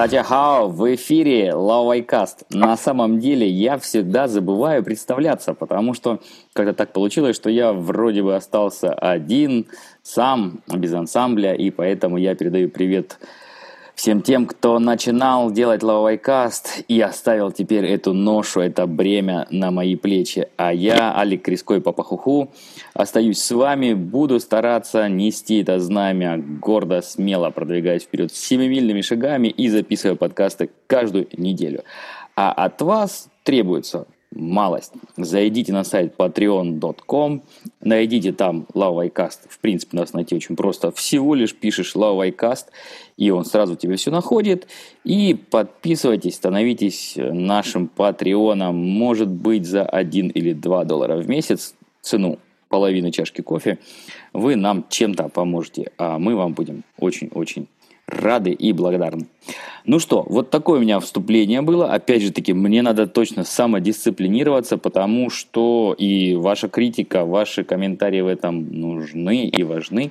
Тадяхао, в эфире Лавайкаст. На самом деле я всегда забываю представляться, потому что как-то так получилось, что я вроде бы остался один, сам, без ансамбля, и поэтому я передаю привет всем тем, кто начинал делать лавайкаст и оставил теперь эту ношу, это бремя на мои плечи. А я, Алик Криской Папахуху, остаюсь с вами, буду стараться нести это знамя гордо, смело продвигаясь вперед семимильными шагами и записывая подкасты каждую неделю. А от вас требуется малость. Зайдите на сайт patreon.com, найдите там LoveICast. В принципе, нас найти очень просто. Всего лишь пишешь LoveICast, и он сразу тебе все находит. И подписывайтесь, становитесь нашим патреоном. Может быть, за 1 или 2 доллара в месяц цену половины чашки кофе вы нам чем-то поможете, а мы вам будем очень-очень рады и благодарны. Ну что, вот такое у меня вступление было. Опять же таки, мне надо точно самодисциплинироваться, потому что и ваша критика, ваши комментарии в этом нужны и важны,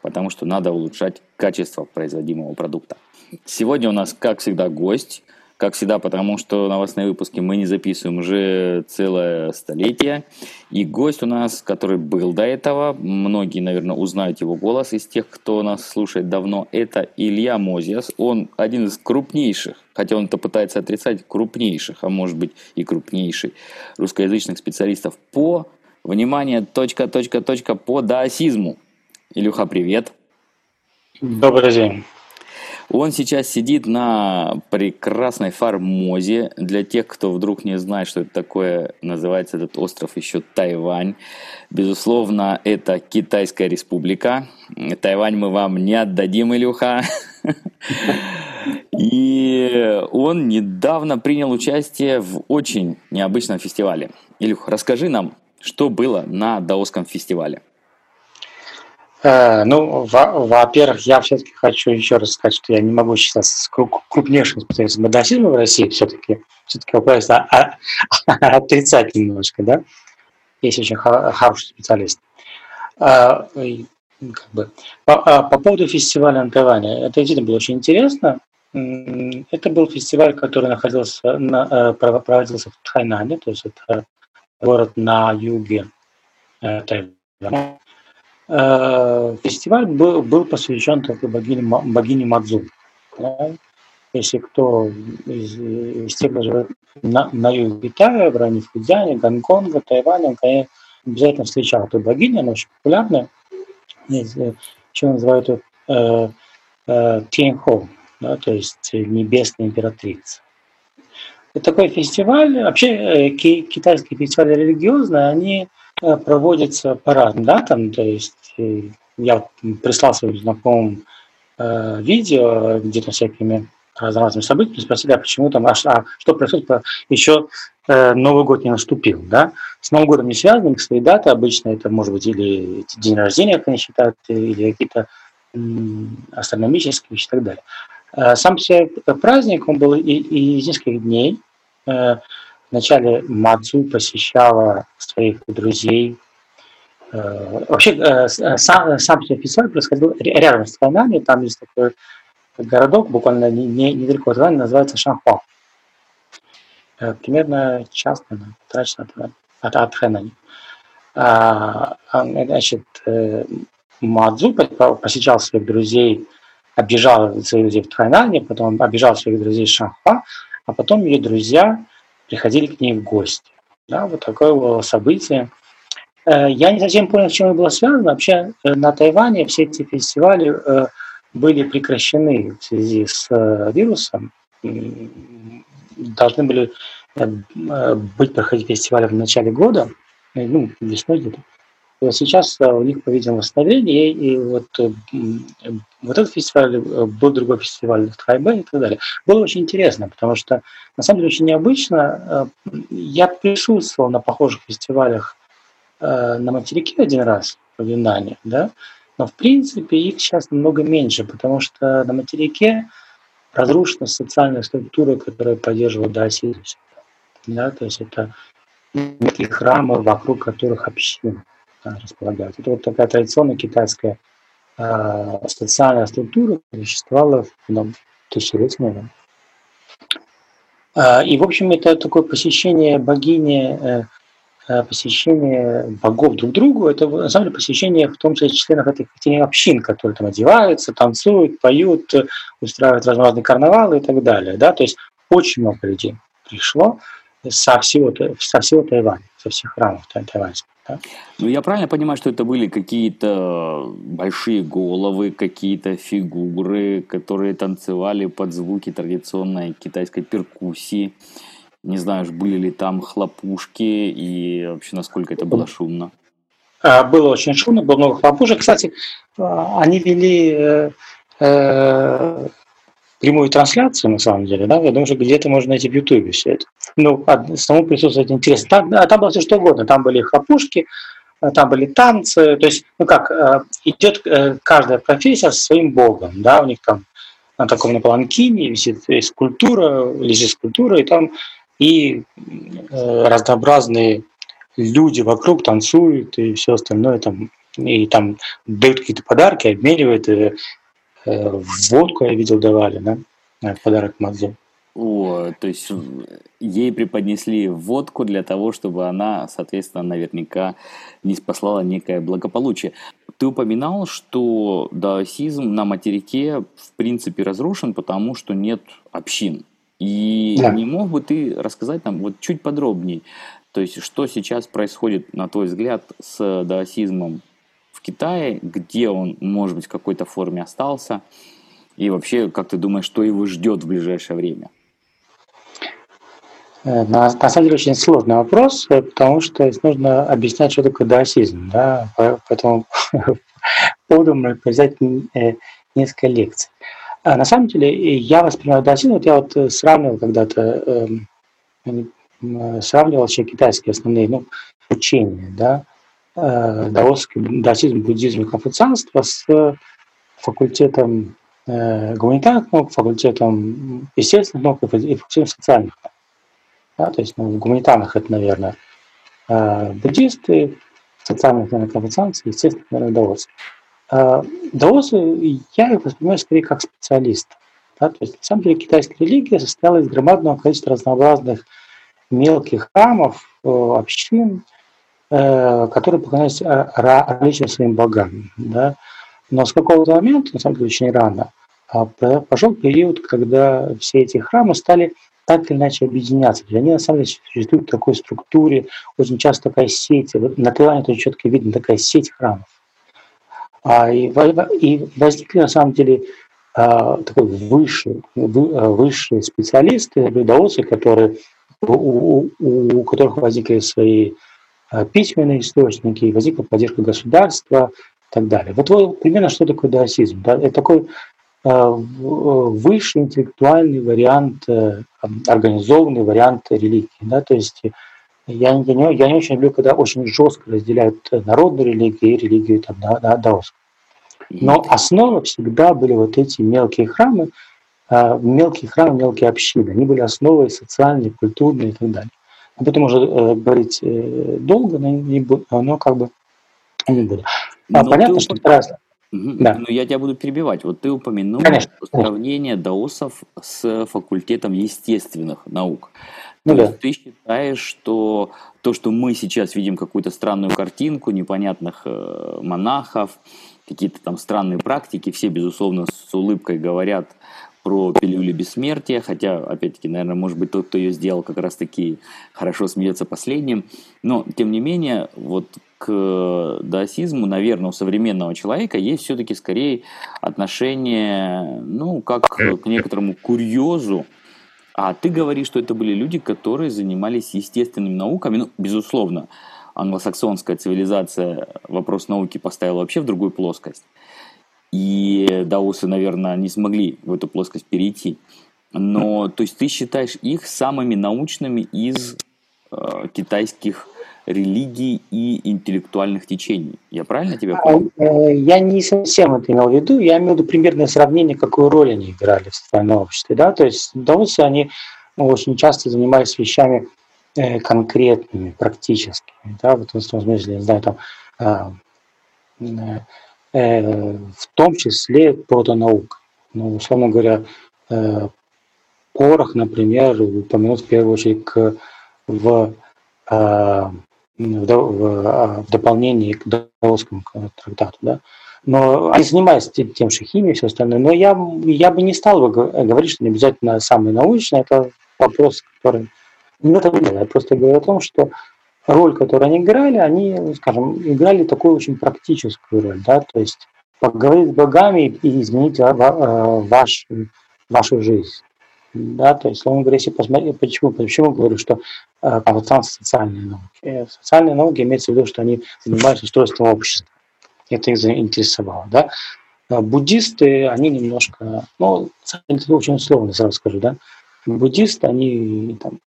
потому что надо улучшать качество производимого продукта. Сегодня у нас, как всегда, гость – как всегда, потому что новостные выпуски мы не записываем уже целое столетие. И гость у нас, который был до этого, многие, наверное, узнают его голос из тех, кто нас слушает давно, это Илья Мозиас. Он один из крупнейших, хотя он это пытается отрицать, крупнейших, а может быть и крупнейший русскоязычных специалистов по, внимание, точка, точка, точка, по даосизму. Илюха, привет. Добрый день. Он сейчас сидит на прекрасной Формозе. Для тех, кто вдруг не знает, что это такое, называется этот остров еще Тайвань. Безусловно, это Китайская республика. Тайвань мы вам не отдадим, Илюха. И он недавно принял участие в очень необычном фестивале. Илюх, расскажи нам, что было на Даосском фестивале. Э, ну, во-первых, я все-таки хочу еще раз сказать, что я не могу считаться крупнейшим специалистом медицины в России, все-таки все-таки вопрос отрицательный немножко, да? Есть очень хороший специалист. Э, как бы, по, а, по поводу фестиваля Тайване, это действительно было очень интересно. Это был фестиваль, который находился, на, э, проводился в Тайнане, то есть это город на юге Тайваня. Э, фестиваль был, был посвящен такой богине, богине Мадзу. Да? Если кто из, из тех, кто живет на, на юге Китая, в районе Фудзяне, Гонконга, Тайваня, он, конечно, обязательно встречал эту богиню, она очень популярная. Еще называют ее э, э, да, то есть небесная императрица. Это такой фестиваль, вообще э, китайские фестивали религиозные, они Э, проводится по разным датам, то есть э, я прислал своим знакомым э, видео, где-то всякими разными событиями, спросили, а почему там, а, а что происходит, еще э, Новый год не наступил, да? С Новым годом не связаны свои даты, обычно это может быть или день рождения, как они считают, или какие-то астрономические вещи и так далее. Сам себе праздник, он был и, и из нескольких дней, Вначале Мадзу посещала своих друзей. Э, вообще, э, э, сам, сам фестиваль происходил рядом с Тайнами. Там есть такой городок, буквально не, не, недалеко от Тайнани, называется Шанхуа. Примерно час, наверное, от, от Хэнани. А, значит, Мадзу посещал своих друзей, обижал своих друзей в Тайнане, потом обижал своих друзей в Шанхуа, а потом ее друзья приходили к ней в гости. Да, вот такое было событие. Э, я не совсем понял, с чем это было связано. Вообще э, на Тайване все эти фестивали э, были прекращены в связи с вирусом. Должны были быть проходить фестивали в начале года, ну, весной где-то. Вот сейчас у них, по-видимому, восстановление, и вот, вот этот фестиваль, был другой фестиваль в Тайбе и так далее. Было очень интересно, потому что, на самом деле, очень необычно. Я присутствовал на похожих фестивалях на материке один раз в Юнане, да, но, в принципе, их сейчас намного меньше, потому что на материке разрушена социальная структура, которая поддерживала даосизм. Да, то есть это некие храмы, вокруг которых общины располагаются. Это вот такая традиционная китайская э, социальная структура существовала ну, тысячелетиями. Э, и, в общем, это такое посещение богини, э, э, посещение богов друг другу, это на самом деле посещение в том числе членов этих общин, которые там одеваются, танцуют, поют, устраивают разнообразные карнавалы и так далее. Да? То есть очень много людей пришло со всего, со всего Тайваня, со всех храмов тайваньских. Ну, я правильно понимаю, что это были какие-то большие головы, какие-то фигуры, которые танцевали под звуки традиционной китайской перкуссии. Не знаю, были ли там хлопушки и вообще насколько это было шумно. А, было очень шумно, было много хлопушек. Кстати, а, они вели э, э, прямую трансляцию, на самом деле, да, я думаю, что где-то можно найти в Ютубе все это. Ну, самому присутствовать интересно. Там, а там было все что угодно, там были хлопушки, э, там были танцы, то есть, ну как, э, идет э, каждая профессия со своим богом, да, у них там на таком на паланкине висит скульптура, лежит скульптура, и там и разнообразные люди вокруг танцуют и все остальное там, и там дают какие-то подарки, обменивают, Э, водку, я видел, давали, да, подарок Мадзе. О, то есть ей преподнесли водку для того, чтобы она, соответственно, наверняка не спаслала некое благополучие. Ты упоминал, что даосизм на материке в принципе разрушен, потому что нет общин. И да. не мог бы ты рассказать нам вот чуть подробнее, то есть что сейчас происходит, на твой взгляд, с даосизмом Китае, где он, может быть, в какой-то форме остался, и вообще, как ты думаешь, что его ждет в ближайшее время? Э, на, на самом деле очень сложный вопрос, э, потому что нужно объяснять, что такое даосизм. Да? Поэтому поводу мы взять э, несколько лекций. А на самом деле я воспринимаю даосизм, вот я вот сравнивал когда-то, э, сравнивал вообще китайские основные ну, учения, да, даосский даосизм, буддизм и конфуцианство с факультетом э, гуманитарных наук, факультетом естественных наук и факультетом социальных наук. Да, то есть ну, в гуманитарных это, наверное, э, буддисты, в социальных, наверное, конфуцианцы, естественно, наверное, даосы. Э, даосы, я их воспринимаю скорее как специалистов. Да, то есть, на самом деле, китайская религия состояла из громадного количества разнообразных мелких храмов, общин, Э, которые поклонялись э, различным своим богам. Да? Но с какого-то момента, на самом деле очень рано, а, пошел период, когда все эти храмы стали так или иначе объединяться. Они на самом деле существуют в такой структуре, очень часто такая сеть, на Таиланде очень четко видно такая сеть храмов. А, и, и возникли на самом деле а, такой высшие, высшие специалисты, даосы, которые, у, у, у которых возникли свои Э, письменные источники, возникла поддержка государства и так далее. Вот примерно что такое даосизм. Да? Это такой э, высший интеллектуальный вариант, э, организованный вариант религии. Да? То есть я, я, не, я не очень люблю, когда очень жестко разделяют народную религию и религию там, да, да, даосскую. Но основа всегда были вот эти мелкие храмы, мелкие храмы, мелкие общины. Они были основой социальной, культурной и так далее. Об этом уже э, говорить э, долго, но, не но как бы не буду. А, понятно, что это разное. Угу. Да. Но я тебя буду перебивать. Вот ты упомянул Конечно. сравнение даосов с факультетом естественных наук. Ну, То да. есть ты считаешь, что то, что мы сейчас видим какую-то странную картинку непонятных э, монахов, какие-то там странные практики, все, безусловно, с улыбкой говорят про пилюли бессмертия, хотя, опять-таки, наверное, может быть, тот, кто ее сделал, как раз-таки хорошо смеется последним. Но, тем не менее, вот к даосизму, наверное, у современного человека есть все-таки скорее отношение, ну, как к некоторому курьезу. А ты говоришь, что это были люди, которые занимались естественными науками. Ну, безусловно, англосаксонская цивилизация вопрос науки поставила вообще в другую плоскость и даосы, наверное, не смогли в эту плоскость перейти. Но, то есть ты считаешь их самыми научными из э, китайских религий и интеллектуальных течений. Я правильно тебя а, понял? Э, я не совсем это имел в виду. Я имел в виду примерное сравнение, какую роль они играли в социальном обществе. Да? То есть даосы, они очень часто занимались вещами э, конкретными, практическими, да, в этом смысле, не знаю, там, а, в том числе протонаука. Ну, условно говоря, э, порох, например, упомянут в первую очередь к, в, э, в, в дополнении к Даосскому трактату, да, но они занимаются тем же химией и все остальное. Но я, я бы не стал бы говорить, что не обязательно самый научный. Это вопрос, который не в этом дело. Я просто говорю о том, что роль, которую они играли, они, скажем, играли такую очень практическую роль. Да? То есть поговорить с богами и изменить а, ваш, вашу жизнь. Да, то есть, словно говоря, если посмотреть, почему, почему говорю, что э, вот социальные науки. Социальные науки имеется в виду, что они занимаются устройством общества это их заинтересовало. Да? А буддисты, они немножко, ну, это очень условно, сразу скажу, да, буддисты, они там,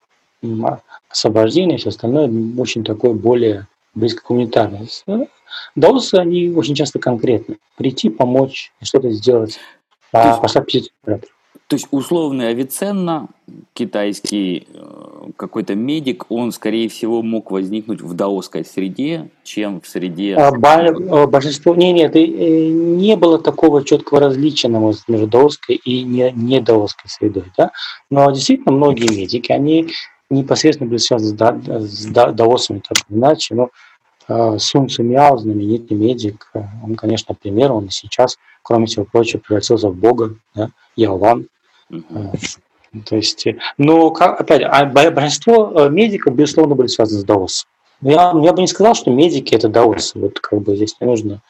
освобождение все остальное очень такое более близко к гуманитарному. Даосы, они очень часто конкретны. Прийти, помочь, что-то сделать, а, послать птицу то есть условный Авиценна, китайский э, какой-то медик, он, скорее всего, мог возникнуть в даосской среде, чем в среде... А, э, большинство... Не, нет, э, не было такого четкого различия между даосской и не, не даосской средой. Да? Но действительно многие медики, они непосредственно были связаны с, да, с да, даосами, так или иначе. Но Сун Цумяо, знаменитый медик, он, конечно, пример, он и сейчас, кроме всего прочего, превратился в бога, да, Ялван, то есть, но, опять, а большинство э, медиков, безусловно, были связаны с даосом. Я, я бы не сказал, что медики это даосы. Вот как бы здесь не нужно,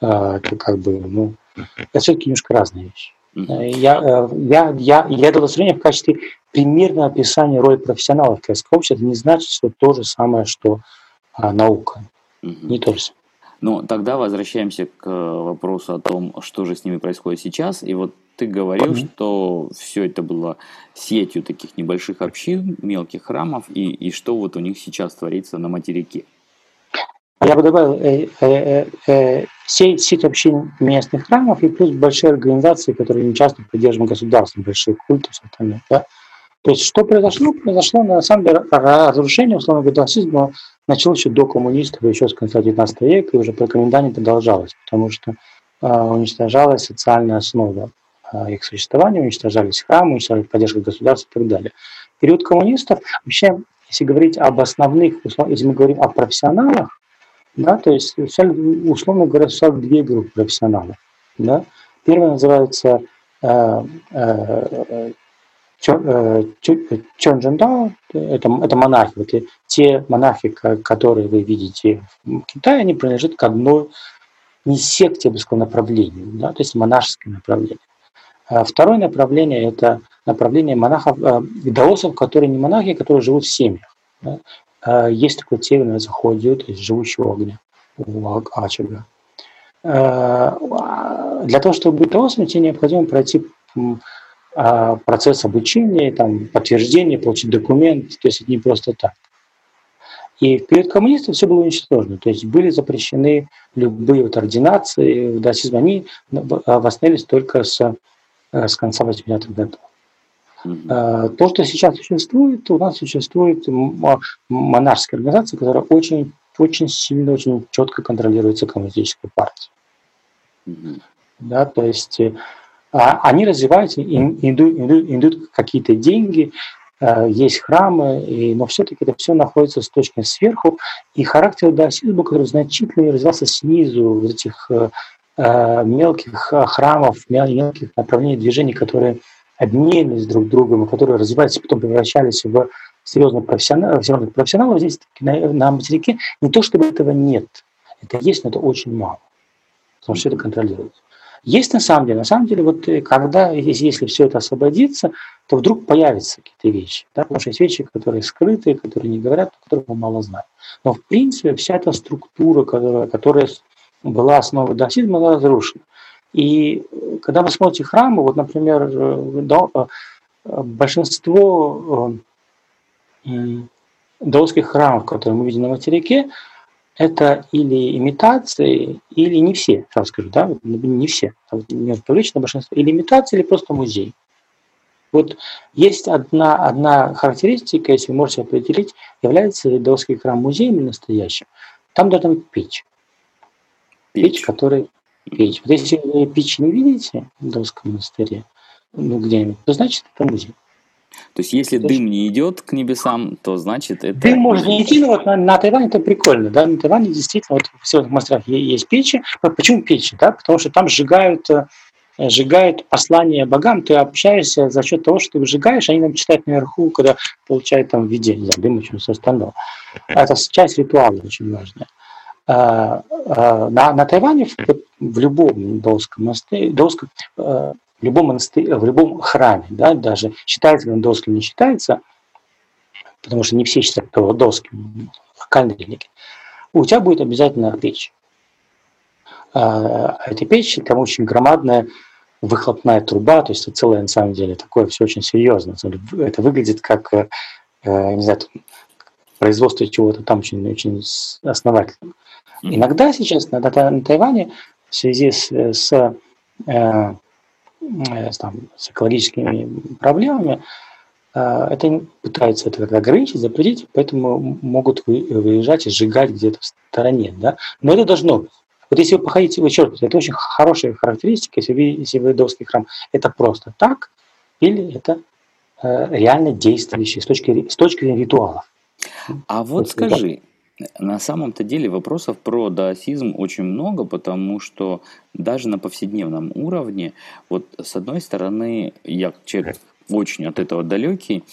э, как бы, ну, это все-таки немножко разные вещи. Э, я, я, я, я дал сравнение в качестве примерного описания роли профессионалов в китайском обществе. Это не значит, что то же самое, что а, наука. Не то же самое. Но тогда возвращаемся к вопросу о том, что же с ними происходит сейчас. И вот ты говорил, mm-hmm. что все это было сетью таких небольших общин, мелких храмов, и, и что вот у них сейчас творится на материке. Я бы добавил э, э, э, сеть, сеть общин местных храмов и плюс большие организации, которые не часто поддерживают государство, большие культы, все остальное. Да? То есть что произошло? Произошло на самом деле разрушение, условно говоря, расизма началось еще до коммунистов, еще с конца 19 века, и уже при коменданте продолжалось, потому что э, уничтожалась социальная основа а, их существования, уничтожались храмы, уничтожались поддержка государства и так далее. В период коммунистов, вообще, если говорить об основных, если мы говорим о профессионалах, да, то есть, условно говоря, существуют две группы профессионалов. Да. Первая называется э, э, Чонджандао, это, это монахи. Вот те монахи, которые вы видите в Китае, они принадлежат к одной не секте, я бы сказал, направлению, да, то есть монашеское направление. А второе направление – это направление монахов, э, даосов, которые не монахи, а которые живут в семьях. А есть такой термин, называется ходью, то есть живущего огня, очага. Э, для того, чтобы быть даосом, тебе необходимо пройти а, процесс обучения, там, подтверждения, получить документ, то есть это не просто так. И в период коммунистов все было уничтожено, то есть были запрещены любые вот ординации в даосизме, они восстановились только с Э, с конца 80-х годов. Mm-hmm. То, что сейчас существует, у нас существует монашеская организация, которая очень, очень сильно, очень четко контролируется коммунистической партией. Mm-hmm. Да, то есть э, а, они развиваются, им идут, идут, идут какие-то деньги, есть храмы, и, но все-таки это все находится с точки сверху, и характер даосизма, который значительно развивался снизу, вот этих Э, мелких э, храмов, мелких направлений движений, которые обменивались друг другом, которые развивались, потом превращались в серьезных профессионалов, серьезных профессионалов здесь на, на материке. Не то, чтобы этого нет. Это есть, но это очень мало. Потому что это контролируется. Есть на самом деле. На самом деле, вот э, когда, если, все это освободится, то вдруг появятся какие-то вещи. Да? Потому что есть вещи, которые скрыты, которые не говорят, о которых мы мало знаем. Но в принципе вся эта структура, которая, которая была основа даосизма, она разрушена. И когда вы смотрите храмы, вот, например, э, э, большинство э, даосских храмов, которые мы видим на материке, это или имитации, или не все, сразу скажу, да, не все, не лично большинство, или имитации, или просто музей. Вот есть одна, одна характеристика, если вы можете определить, является ли Даосский храм музеем настоящим. Там должна быть печь. Печь, печь которая печь. Вот если вы печь не видите в Даосском монастыре, ну где-нибудь, то значит это музей. То есть, если то дым не идет к небесам, то значит это... Дым может не идти, но вот на, на Тайване это прикольно, да, на Тайване действительно вот в всех монастырях есть печи. Почему печи, да? Потому что там сжигают э, сжигают послание богам, ты общаешься за счет того, что ты сжигаешь, они нам читают наверху, когда получают там видение, дым и все остальное. Это часть ритуала очень важная. А, а, на, на Тайване в, в любом даосском монастыре, даосском, в любом монастыре, в любом храме, да, даже считается ли он даосским, не считается, потому что не все считают его даосским, локальной религии, у тебя будет обязательно печь. А, эта печь там очень громадная выхлопная труба, то есть это целое на самом деле такое все очень серьезно. Это выглядит как, э, не знаю, производство чего-то там очень, очень основательно. Иногда сейчас на, на Тайване в связи с, с, э, э, с, там, с экологическими проблемами это пытаются это ограничить, запретить, поэтому могут выезжать и сжигать где-то в стороне. Да? Но это должно быть. Вот если вы походите, вы черт, это очень хорошая характеристика, если вы, если вы Довский храм, это просто так или это э, реально действующий с точки, с точки зрения ритуалов. А вот скажи. На самом-то деле вопросов про даосизм очень много, потому что даже на повседневном уровне, вот с одной стороны, я человек очень от этого далекий,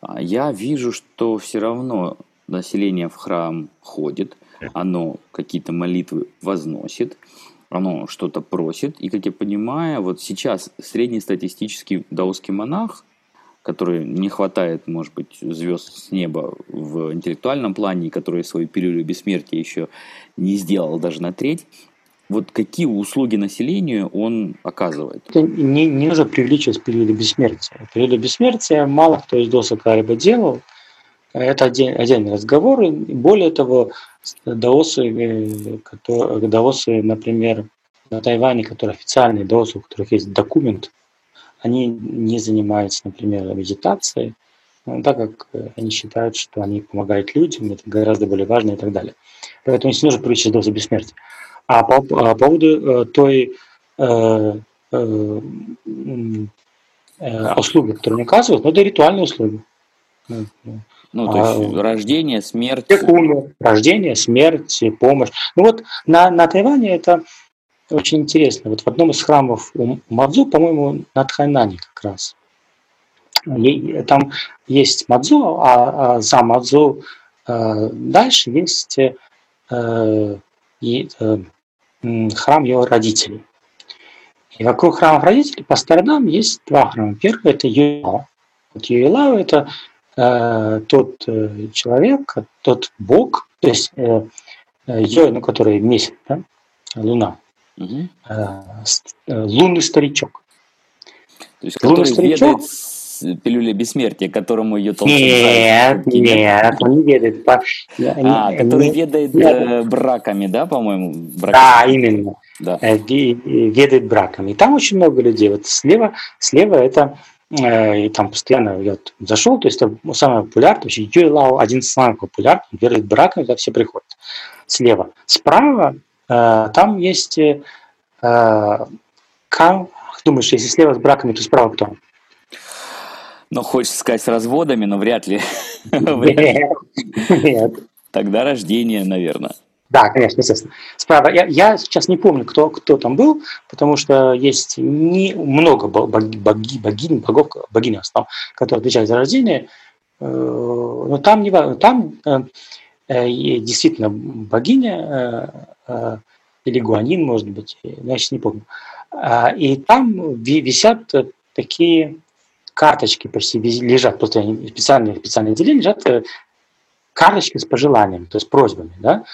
а я вижу, что все равно население в храм ходит, оно какие-то молитвы возносит, оно что-то просит. И, как я понимаю, вот сейчас среднестатистический даосский монах, который не хватает, может быть, звезд с неба в интеллектуальном плане, и который свою пилюлю бессмертия еще не сделал даже на треть, вот какие услуги населению он оказывает? Не, не нужно привлечь пилюлю бессмертия. Пилюлю бессмертия мало кто из досок когда-либо делал. Это отдельный, отдельный разговор. Более того, даосы, э, которые, даосы, например, на Тайване, которые официальные даосы, у которых есть документ, они не занимаются, например, медитацией, так как э, они считают, что они помогают людям, это гораздо более важно и так далее. Поэтому не нужно привлечь дозу бессмертия. А по, а по поводу э, той э, э, э, услуги, которую они оказывают, ну, это ритуальные услуги. Ну, то есть а, рождение, смерть. Умер. Рождение, смерть, помощь. Ну вот на, на Тайване это очень интересно. Вот в одном из храмов у Мадзу, по-моему, на Тхайнане как раз. Там есть Мадзу, а, а за Мадзу э, дальше есть э, и, э, храм его родителей. И вокруг храмов родителей по сторонам есть два храма. Первый – это Юйлао. Вот Юйлао – это Э, тот э, человек, тот Бог, то есть э, Йой, ну, который месяц, да, Луна, угу. лунный старичок. То есть, лунный старичок, пилюля бессмертия, которому ее толком Нет, нет, он не ведает. По... А, который не, ведает нет. браками, да, по-моему? Браками. Да, именно. Да. Ведает браками. И там очень много людей. Вот слева, слева это Э, и там постоянно я вот зашел, то есть это самое популярное, то есть Юйлау один из самых популярных, верит браком, когда все приходят. Слева. Справа э, там есть э, кам, думаешь, если слева с браками, то справа кто? Ну, хочется сказать с разводами, но вряд ли. Нет. Нет. Тогда рождение, наверное. Да, конечно, естественно. Справа. Я, я сейчас не помню, кто, кто там был, потому что есть не, много боги, боги, богинь, богов, богинь основ, которые отвечают за рождение. Э, но там, не, там э, э, действительно богиня или гуанин, может быть, я сейчас не помню. А, и там висят такие карточки почти лежат, просто специальные, специальные отделения лежат карточки с пожеланиями, то есть просьбами, да,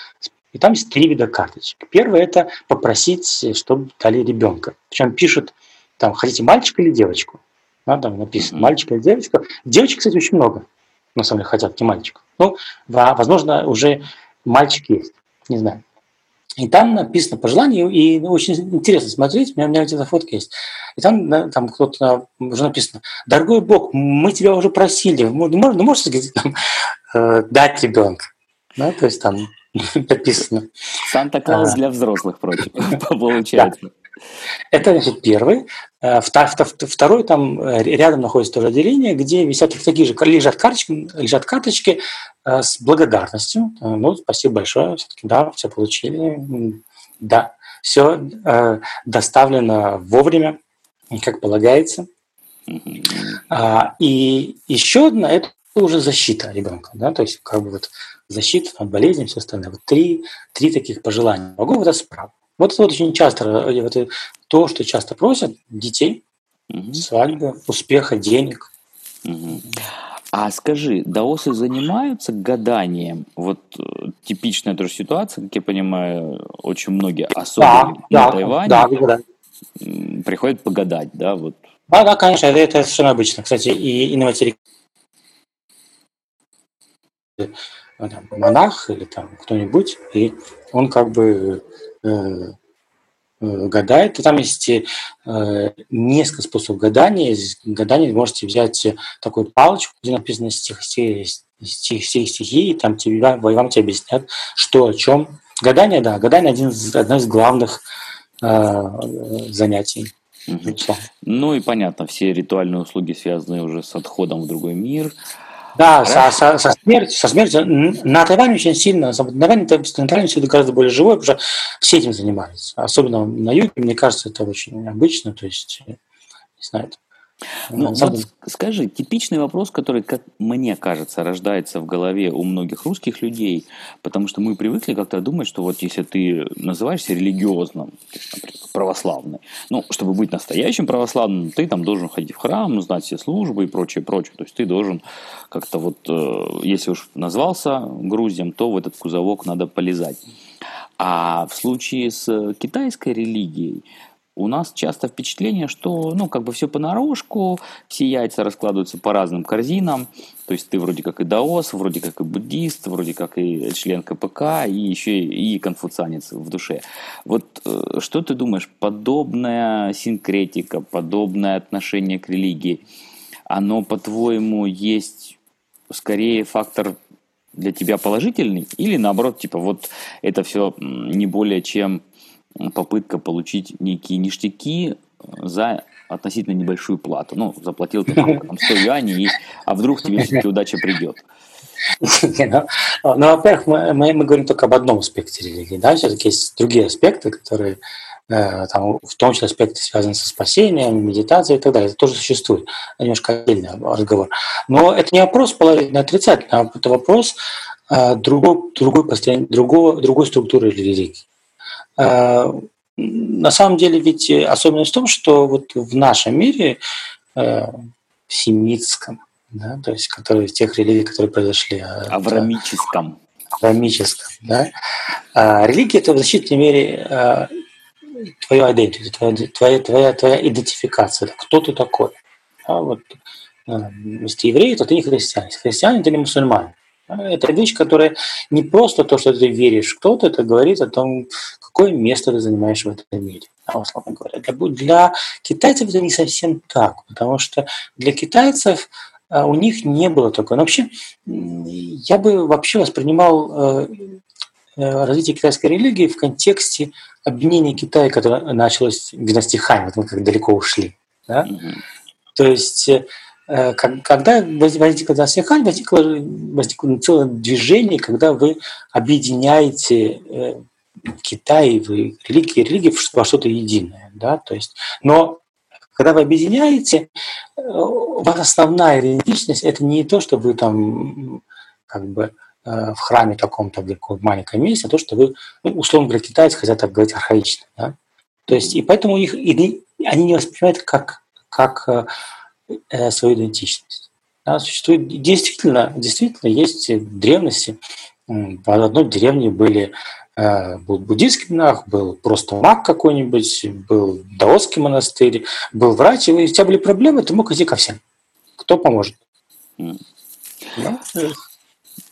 и там есть три вида карточек. Первое – это попросить, чтобы дали ребенка. Причем пишут, там, хотите мальчика или девочку? Да, там написано, мальчика или девочка. Девочек, кстати, очень много, на самом деле, хотят не мальчика. Ну, возможно, уже мальчик есть, не знаю. И там написано пожелание, и ну, очень интересно смотреть, у меня, у меня где-то фотка есть. И там, там кто-то уже написано, дорогой Бог, мы тебя уже просили, ну, можно, можешь там, э, дать ребенка. Да, то есть там написано. Санта-Клаус а, для взрослых, против, получается. Это, первый. Э, второй, там э, рядом находится тоже отделение, где висят такие же, лежат карточки, лежат карточки э, с благодарностью. Ну, спасибо большое, все-таки, да, все получили. Да, все доставлено вовремя, как полагается. А, и еще одна – это уже защита ребенка, да, то есть как бы вот защита от болезней, все остальное. Вот три, три таких пожелания. Могу выдать справку. Вот это вот очень часто, э, вот то, что часто просят детей, угу. свадьбы, успеха, денег. Угу. А скажи, даосы занимаются гаданием? Вот э, типичная тоже ситуация, как я понимаю, очень многие, особенно да, на да, Тайване, да, да. приходят погадать, да? Вот. Да, да, конечно, это, это совершенно обычно. Кстати, и, и на материке э, монах или там кто-нибудь, и он как бы Э, э, гадает. И там есть э, несколько способов гадания. Из гадания вы можете взять такую палочку, где написано стих, стих, стих, стих, стихи, и там тебе, вам тебе объяснят, что о чем. Гадание, да, гадание один из, одно из главных э, занятий. Угу. Ну и понятно, все ритуальные услуги связаны уже с отходом в другой мир. Да, со, со, со, смертью, со смертью. На Тайване очень сильно, на Тайване это центральный все гораздо более живой, потому что все этим занимаются. Особенно на юге, мне кажется, это очень обычно, то есть, не знаю, ну, вот скажи, типичный вопрос, который, как мне кажется, рождается в голове у многих русских людей, потому что мы привыкли как-то думать, что вот если ты называешься религиозным, например, православный, ну, чтобы быть настоящим православным, ты там должен ходить в храм, знать все службы и прочее, прочее. То есть ты должен как-то вот, э, если уж назвался грузием, то в этот кузовок надо полезать. А в случае с китайской религией, у нас часто впечатление, что, ну, как бы все понарошку, все яйца раскладываются по разным корзинам, то есть ты вроде как и даос, вроде как и буддист, вроде как и член КПК, и еще и конфуцианец в душе. Вот э, что ты думаешь, подобная синкретика, подобное отношение к религии, оно, по-твоему, есть скорее фактор для тебя положительный, или наоборот, типа, вот это все не более чем попытка получить некие ништяки э, за относительно небольшую плату. Ну, заплатил ты там, 100 юаней, а вдруг тебе все-таки удача придет. Ну, ну, во-первых, мы, говорим только об одном аспекте религии, да, все-таки есть другие аспекты, которые э, там, в том числе аспекты, связанные со спасением, медитацией и так далее. Это тоже существует. Немножко отдельный разговор. Но это не вопрос положительно отрицательный, а это вопрос э, другой, другой, другого, другой структуры религии. Э, на самом деле ведь особенность в том, что вот в нашем мире, э, семитском, да, то есть которые, тех религий, которые произошли. Э, Аврамическом. Аврамическом, да. А религия – это в значительной мере твоя identity, твоя, твоя, твоя, твоя идентификация, кто ты такой. А вот, если ты еврей, то ты не христианин. Если христианин, ты не мусульманин. Это вещь, которая не просто то, что ты веришь кто-то, это говорит о том, какое место ты занимаешь в этом мире. А, условно говоря. Для, для китайцев это не совсем так, потому что для китайцев а, у них не было такого. Но вообще, я бы вообще воспринимал э, э, развитие китайской религии в контексте обвинения Китая, которое началось в династии Хань, вот мы как далеко ушли. Да? Mm-hmm. То есть э, Э, когда возникла Засихань, возникло, возникло целое движение, когда вы объединяете э, Китай, вы религии, религии во что-то единое. Да? То есть, но когда вы объединяете, э, вас основная идентичность – это не то, что вы там как бы в храме таком-то в каком маленьком месте, а то, что вы, ну, условно говоря, китайцы хотят так говорить архаично. Да? То есть, и поэтому у них, они не воспринимают как, как Э, свою идентичность. Да, существует действительно, действительно есть древности. В одной деревне были э, был буддийский монах, был просто маг какой-нибудь, был даосский монастырь, был врач, и у тебя были проблемы, ты мог идти ко всем. Кто поможет? Mm. Да?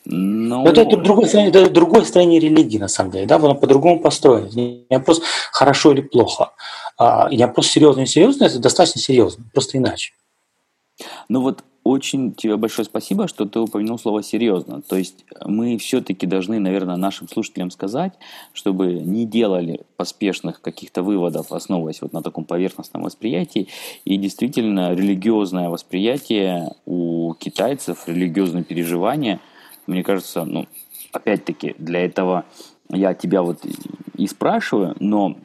Но... Ну, это, это, другое, это другое строение религии, на самом деле. Да? Оно по-другому построено. Не вопрос, хорошо или плохо. А, не вопрос серьезно и серьезно, это достаточно серьезно, просто иначе. Ну вот очень тебе большое спасибо, что ты упомянул слово «серьезно». То есть мы все-таки должны, наверное, нашим слушателям сказать, чтобы не делали поспешных каких-то выводов, основываясь вот на таком поверхностном восприятии. И действительно, религиозное восприятие у китайцев, религиозные переживания, мне кажется, ну, опять-таки, для этого я тебя вот и спрашиваю, но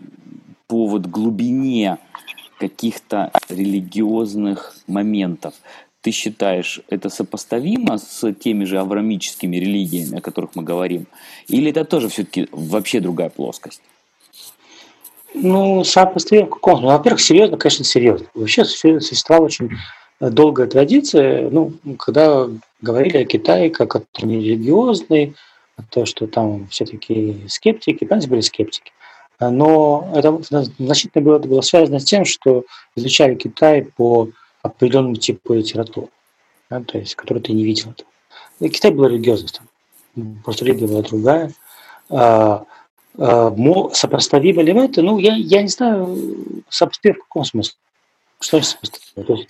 по вот глубине каких-то религиозных моментов – ты считаешь, это сопоставимо с теми же аврамическими религиями, о которых мы говорим? Или это тоже все-таки вообще другая плоскость? Ну, сопоставимо в каком ну, Во-первых, серьезно, конечно, серьезно. Вообще существовала очень долгая традиция, ну, когда говорили о Китае как о религиозной, то, что там все такие скептики, раньше были скептики. Но это значительно было, это было связано с тем, что изучали Китай по определенному типу литературы, да, то есть, которую ты не видел. И Китай был религиозным, просто религия была другая. А, а, сопоставимо ли это? Ну, я, я не знаю, сопоставимо в каком смысле. Что сопоставимо?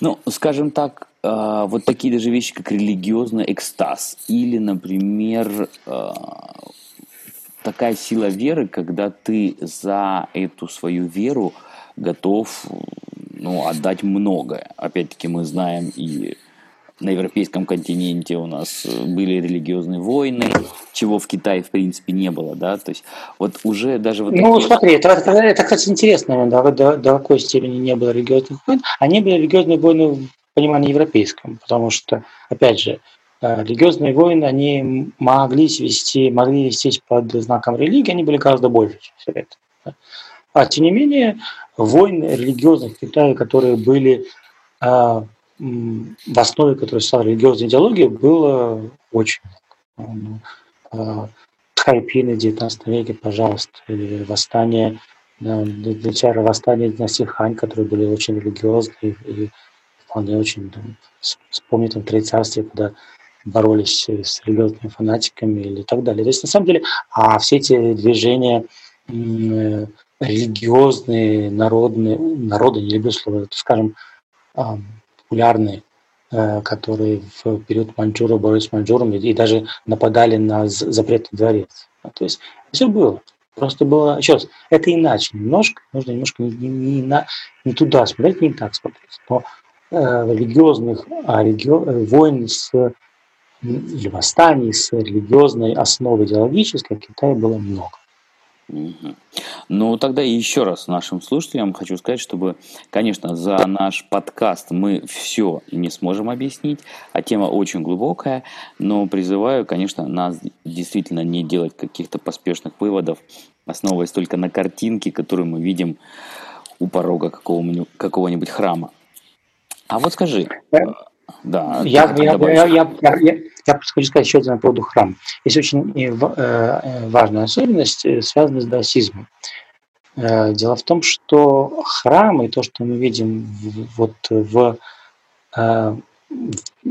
Ну, скажем так, а, вот такие даже вещи, как религиозный экстаз или, например, а, такая сила веры, когда ты за эту свою веру готов ну, отдать многое. Опять-таки мы знаем и на европейском континенте у нас э, были религиозные войны, чего в Китае, в принципе, не было, да, то есть вот уже даже вот Ну, такие... смотри, это, это, это, кстати, интересно, да, до, до какой степени не было религиозных войн, они были религиозные войны в понимании европейском, потому что, опять же, э, религиозные войны, они могли свести, могли вестись под знаком религии, они были гораздо больше, чем все это. А тем не менее, войн религиозных в Китае, которые были а, в основе которой стала религиозная идеология, было очень. А, Тхайпины в 19 веке, пожалуйста, или восстание, начало восстания династии Хань, которые были очень религиозные и вполне очень, там, вспомнить там Три царствия, когда боролись с религиозными фанатиками или так далее. То есть, на самом деле, а все эти движения религиозные, народные, народы, не люблю слово, скажем, популярные, э, которые в период Манчжура боролись с Манчжуром и даже нападали на запретный дворец. А, то есть все было. Просто было, еще раз, это иначе немножко, нужно немножко не, не, на, не туда смотреть, не так смотреть. Но э, религиозных а религи... Э, войн с или восстаний с религиозной основой идеологической в Китае было много. Ну, тогда еще раз нашим слушателям хочу сказать, чтобы, конечно, за наш подкаст мы все не сможем объяснить, а тема очень глубокая, но призываю, конечно, нас действительно не делать каких-то поспешных выводов, основываясь только на картинке, которую мы видим у порога какого-нибудь, храма. А вот скажи, да, я, я, я, я, я, я, я хочу сказать еще один по поводу храма. Есть очень э, э, важная особенность, э, связанная с даосизмом. Дело в том, что храмы, то, что мы видим вот в,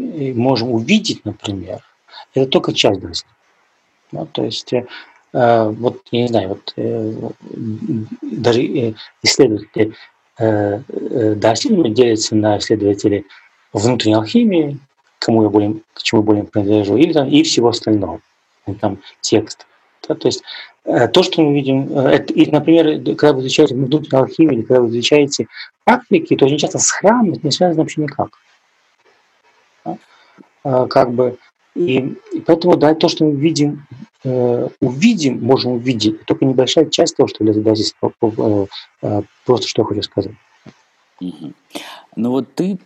можем увидеть, например, это только часть даосизма. Ну, то есть, вот, я не знаю, вот даже исследователи даосизма делятся на исследователей внутренней алхимии, кому я более, к чему я более принадлежу, или там, и всего остального, там текст. Да, то есть э, то, что мы видим, э, это, и, например, когда вы изучаете внутреннюю алхимию, или когда вы изучаете практики, то очень часто с храмом это не связано вообще никак. Да? А, как бы, и, и поэтому, да, то, что мы видим, э, увидим, можем увидеть, только небольшая часть того, что базисом, э, э, просто что я хочу сказать. Ну вот ты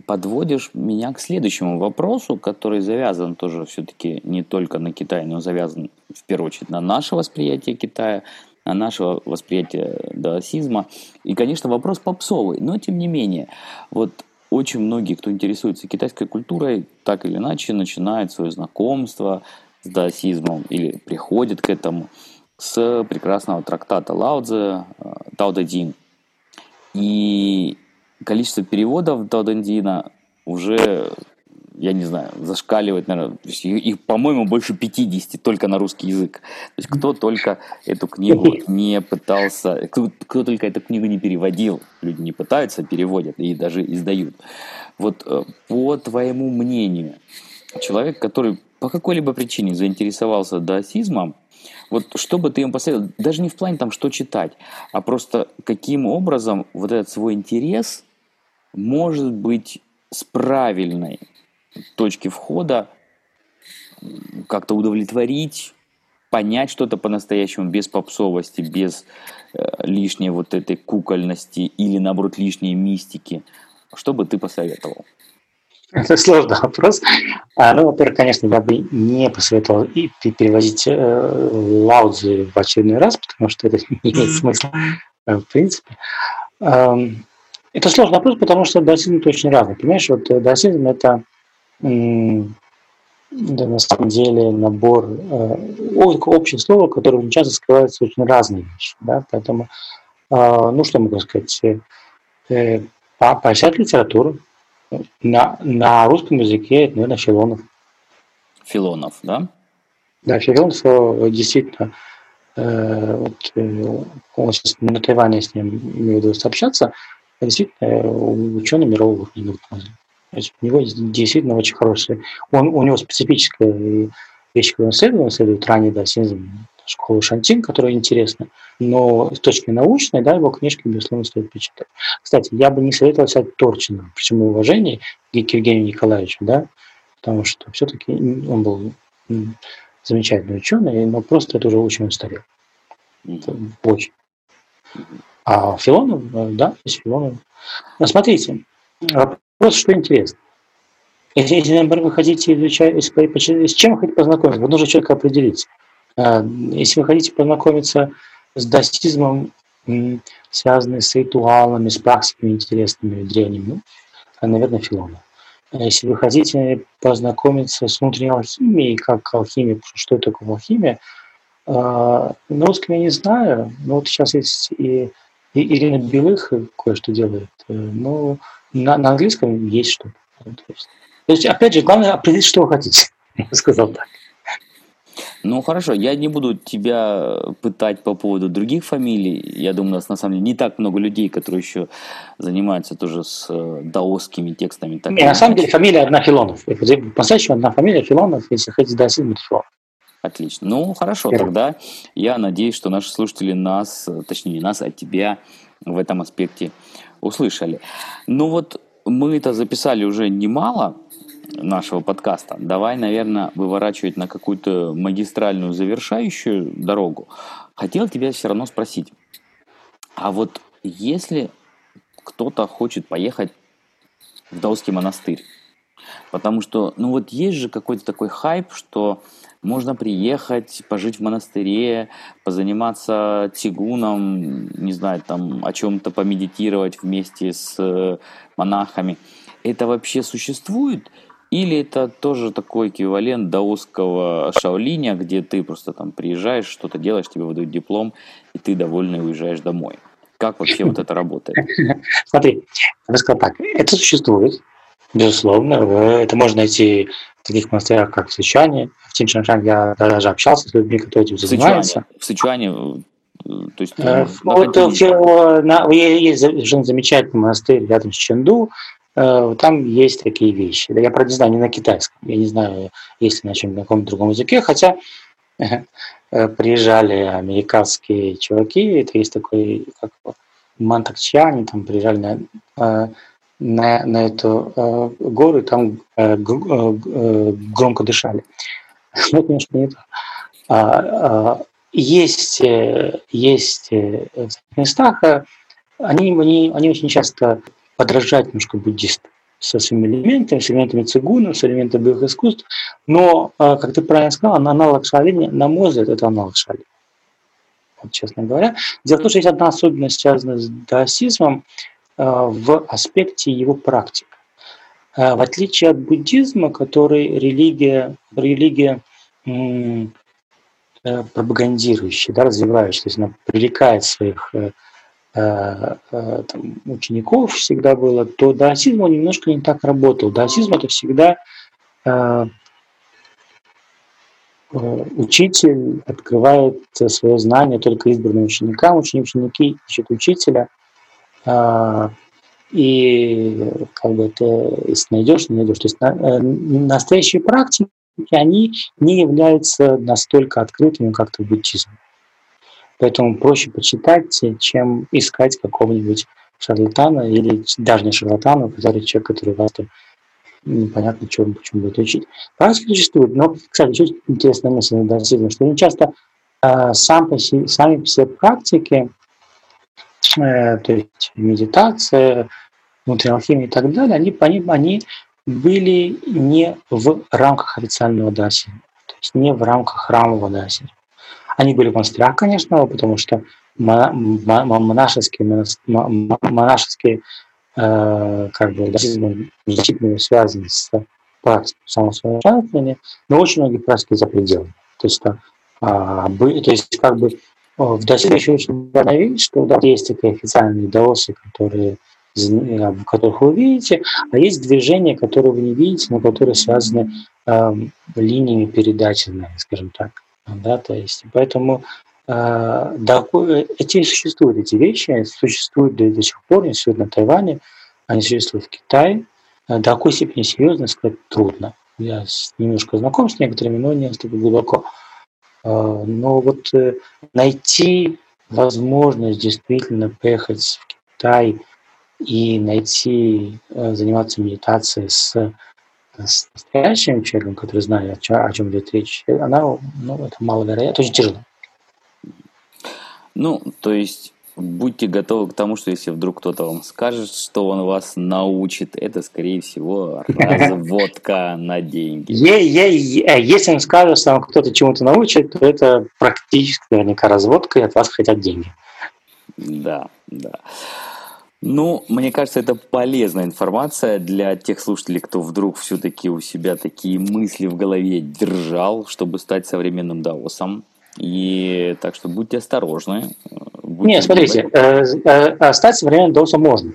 подводишь меня к следующему вопросу, который завязан тоже все-таки не только на Китай, но завязан в первую очередь на наше восприятие Китая, на наше восприятие даосизма. И, конечно, вопрос попсовый, но тем не менее, вот очень многие, кто интересуется китайской культурой, так или иначе начинают свое знакомство с даосизмом или приходят к этому с прекрасного трактата Лао Цзэ Тао Дэ Дин. И количество переводов Даудендина уже я не знаю, зашкаливает, наверное, их, по-моему, больше 50 только на русский язык. То есть кто только эту книгу не пытался, кто, кто только эту книгу не переводил, люди не пытаются, переводят и даже издают. Вот э, по твоему мнению, человек, который по какой-либо причине заинтересовался даосизмом, вот что бы ты им посоветовал, даже не в плане там, что читать, а просто каким образом вот этот свой интерес может быть с правильной точки входа как-то удовлетворить, понять что-то по-настоящему без попсовости, без э, лишней вот этой кукольности или, наоборот, лишней мистики. Что бы ты посоветовал? Это сложный вопрос. А, ну, во-первых, конечно, я бы не посоветовал и перевозить э, лаудзы в очередной раз, потому что это не имеет смысла э, в принципе. Эм, это сложный вопрос, потому что даосизм это очень разный. Понимаешь, вот э, даосизм это, это на самом деле набор э, общее слово, которое очень часто скрывается очень разные вещи. Да? Поэтому, э, ну что могу сказать, э, поощрять литературу, на, на русском языке это, наверное, Филонов. Филонов, да? Да, Филонов э, действительно, э, вот, э, он сейчас на Тайване с ним имею удовольствие общаться, действительно э, ученый мирового уровня. У него действительно очень хороший. Он, у него специфическая вещь, которую он исследовал, исследует ранний даосизм, школы Шантин, которая интересна, но с точки научной, да, его книжки, безусловно, стоит почитать. Кстати, я бы не советовал читать Торчина, при уважение к Евгению Николаевичу, да, потому что все-таки он был замечательный ученый, но просто это уже очень устарел. Это очень. А Филонов, да, есть Филонов. Но смотрите, вопрос, что интересно. Если, если например, вы хотите изучать, если, с чем вы хотите познакомиться, вы нужно человека определить. А, если вы хотите познакомиться с даосизмом, связанным с ритуалами, с практиками интересными, древними, ну, наверное, Филона. А если вы хотите познакомиться с внутренней алхимией, как алхимия, что это такое алхимия, а, на русском я не знаю, но вот сейчас есть и, и Ирина Белых кое-что делает, э, но на, на английском есть что-то. То есть, то есть, опять же, главное определить, что вы хотите. Я сказал так. Ну хорошо, я не буду тебя пытать по поводу других фамилий. Я думаю, у нас на самом деле не так много людей, которые еще занимаются тоже с э, даосскими текстами. Так не, на самом деле фамилия одна Филонов. По-настоящему одна фамилия Филонов, если хотите даосизм, это Филонов. Отлично. Ну, хорошо, Первый. тогда я надеюсь, что наши слушатели нас, точнее не нас, а тебя в этом аспекте услышали. Ну вот мы это записали уже немало, нашего подкаста. Давай, наверное, выворачивать на какую-то магистральную завершающую дорогу. Хотел тебя все равно спросить, а вот если кто-то хочет поехать в Даосский монастырь, потому что, ну вот есть же какой-то такой хайп, что можно приехать, пожить в монастыре, позаниматься тигуном, не знаю, там о чем-то помедитировать вместе с монахами. Это вообще существует? Или это тоже такой эквивалент даосского шаолиня, где ты просто там приезжаешь, что-то делаешь, тебе выдают диплом, и ты довольный уезжаешь домой. Как вообще вот это работает? Смотри, я бы сказал так, это существует, безусловно. Это можно найти в таких монастырях, как в Сычуане. В Тиншаншан я даже общался с людьми, которые этим занимаются. В Сычуане, э, то есть... Э, вот, в, на, есть замечательный монастырь рядом с Ченду, Э, там есть такие вещи. Я, правда, не знаю, не на китайском, я не знаю, есть ли на чем на каком-то другом языке, хотя э, приезжали американские чуваки, это есть такой, как Мантакчи, они там приезжали на, э, на, на эту гору, и там громко дышали. Ну, конечно, нет. А, а, есть, есть в местах, они, они, они очень часто подражать немножко буддистам со своими элементами, с элементами цигуна, с элементами боевых искусств. Но, как ты правильно сказал, аналог шалини, на мой взгляд, это аналог шалини. Вот, честно говоря. Дело в том, что есть одна особенность, связанная с даосизмом в аспекте его практик. А, в отличие от буддизма, который религия, религия э, пропагандирующая, да, развивающая, то есть она привлекает своих э, Э, э, там, учеников всегда было, то даосизм он немножко не так работал. Даосизм это всегда э, учитель открывает свое знание только избранным ученикам, ученики ищут учителя, и как бы это, если найдешь, не найдешь. То есть настоящие практики, они не являются настолько открытыми, как то буддизм. Поэтому проще почитать, чем искать какого-нибудь шарлатана или даже не шарлатана, который человек, который вас непонятно, чем, почему будет учить. Практика существует, но, кстати, еще интересная мысль над что очень часто э, сам по себе, сами себе практики, э, то есть медитация, внутренняя алхимия и так далее, они, они, они были не в рамках официального даси, то есть не в рамках храмового даси. Они были в монастырях, конечно, потому что монашеские, монашеские э, как бы, значительно связаны с практикой самосовершенствования, но очень многие практики за пределами. То есть, а, то есть как бы в дасе еще очень важная вещь, что да, есть такие официальные даосы, которые в которых вы видите, а есть движения, которые вы не видите, но которые связаны э, линиями передачи, скажем так. Да, то есть, поэтому э, да, эти существуют, эти вещи, существуют до, до сих пор, они существуют на Тайване, они существуют в Китае. До какой степени серьезно сказать трудно. Я немножко знаком с некоторыми, но не настолько глубоко. Э, но вот э, найти возможность действительно поехать в Китай и найти, заниматься медитацией с с настоящим человеком, который знает, о чем, о чем идет речь, она, ну, это маловероятно, очень тяжело. Ну, то есть будьте готовы к тому, что если вдруг кто-то вам скажет, что он вас научит, это, скорее всего, разводка на деньги. Э, если он скажет, что кто-то чему-то научит, то это практически наверняка разводка, и от вас хотят деньги. Да, да. Ну, мне кажется, это полезная информация для тех слушателей, кто вдруг все-таки у себя такие мысли в голове держал, чтобы стать современным даосом. И так что будьте осторожны. Нет, смотрите, э, э, э, стать современным даосом можно.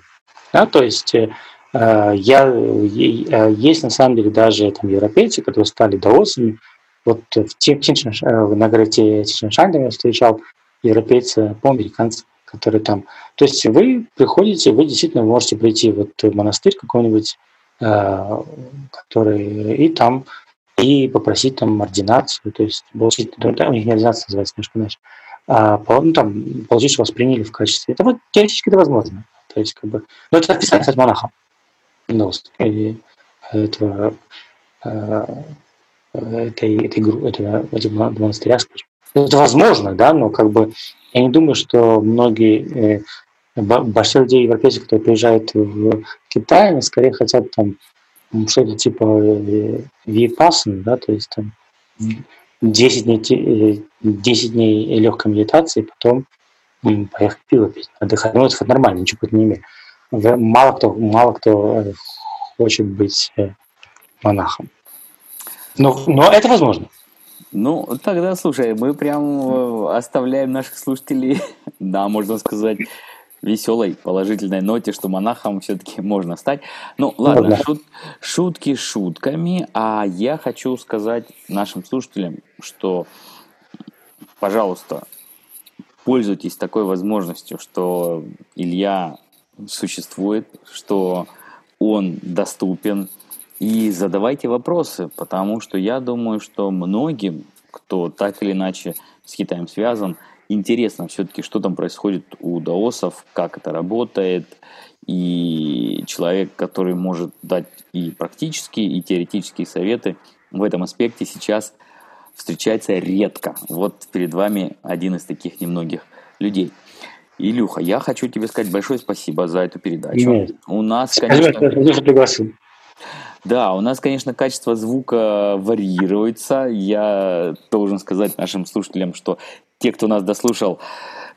Да, то есть э, я, э, есть на самом деле даже там, европейцы, которые стали даосами. Вот в, Тиншан, на горе Тиншан я встречал европейца, по-американцу, которые там. То есть вы приходите, вы действительно можете прийти вот в монастырь какой-нибудь, э, который и там и попросить там ординацию, то есть получить, да, у них не ординация называется, немножко иначе, а, ну, там, получить, что вас приняли в качестве. Это вот теоретически это возможно. То есть, как бы, ну, это описание, кстати, монаха. Ну, и этого, э, этой, этой, этого, этого монастыря, скажем. Это возможно, да, но как бы я не думаю, что многие, э, большинство людей европейцев, которые приезжают в Китай, они скорее хотят там что-то типа э, випасан, да, то есть там 10 дней, 10 э, дней легкой медитации, потом поехать пиво пить, отдыхать. Ну, это нормально, ничего не имеет. Мало кто, мало кто хочет быть монахом. Но, но это возможно. Ну, тогда, слушай, мы прям э, оставляем наших слушателей, да, можно сказать, веселой, положительной ноте, что монахом все-таки можно стать. Ну, ладно, шут, шутки шутками, а я хочу сказать нашим слушателям, что, пожалуйста, пользуйтесь такой возможностью, что Илья существует, что он доступен, и задавайте вопросы, потому что я думаю, что многим, кто так или иначе с Китаем связан, интересно все-таки, что там происходит у даосов, как это работает, и человек, который может дать и практические, и теоретические советы в этом аспекте сейчас встречается редко. Вот перед вами один из таких немногих людей. Илюха, я хочу тебе сказать большое спасибо за эту передачу. Нет. У нас, конечно... Спасибо, да, у нас, конечно, качество звука варьируется. Я должен сказать нашим слушателям, что те, кто нас дослушал,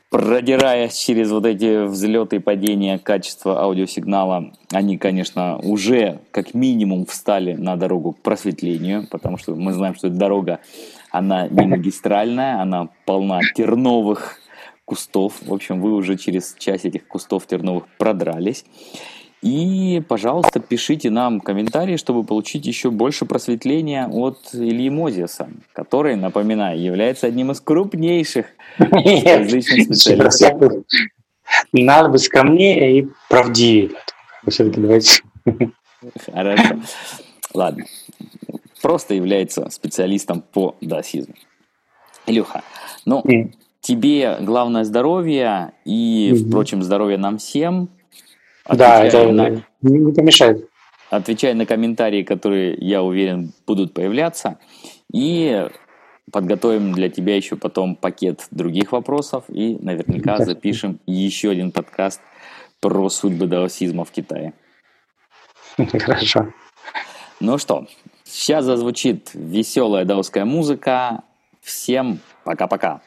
продираясь через вот эти взлеты и падения качества аудиосигнала, они, конечно, уже как минимум встали на дорогу к просветлению, потому что мы знаем, что эта дорога, она не магистральная, она полна терновых кустов. В общем, вы уже через часть этих кустов терновых продрались. И, пожалуйста, пишите нам комментарии, чтобы получить еще больше просветления от Ильи Мозиаса, который, напоминаю, является одним из крупнейших язычных специалистов. Надо быть скромнее и правдивее. Все-таки давайте. Хорошо. Ладно. Просто является специалистом по даосизму. Илюха, ну, тебе главное здоровье и, впрочем, здоровье нам всем. Да, это на... не помешает. Отвечай на комментарии, которые, я уверен, будут появляться. И подготовим для тебя еще потом пакет других вопросов и наверняка запишем еще один подкаст про судьбы даосизма в Китае. Хорошо. Ну что, сейчас зазвучит веселая даосская музыка. Всем пока-пока.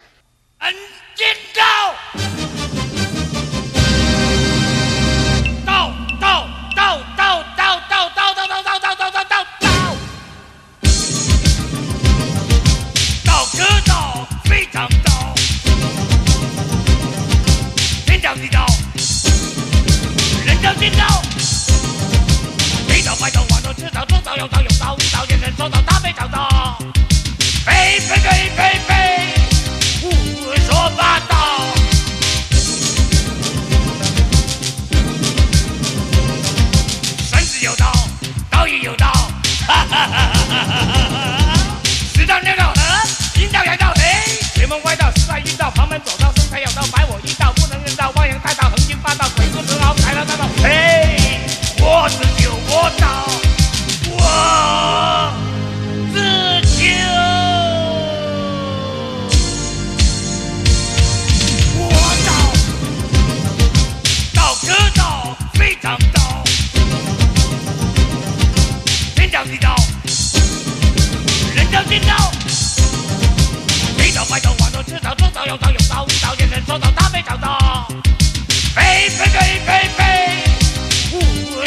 找到大白找到，呸呸呸呸呸，胡说八道。身子有道，道也有道，哈哈哈哈哈哈。十道六道，阴道阳道，嘿，邪门歪道，十大阴道，旁门左道，生财有道，白我一道，不能人道，汪洋大道，横行霸道，鬼哭神嚎，开了大道，嘿，我是九国道。到底能找到，他没找到，飞飞飞飞飞，胡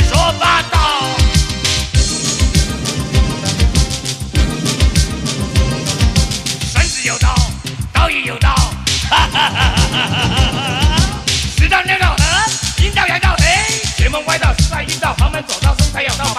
说八道。孙子有道，道义有道，哈哈哈哈哈哈。知道那个阴道阳道谁？邪门歪道是财阴道，旁门左道送财有道。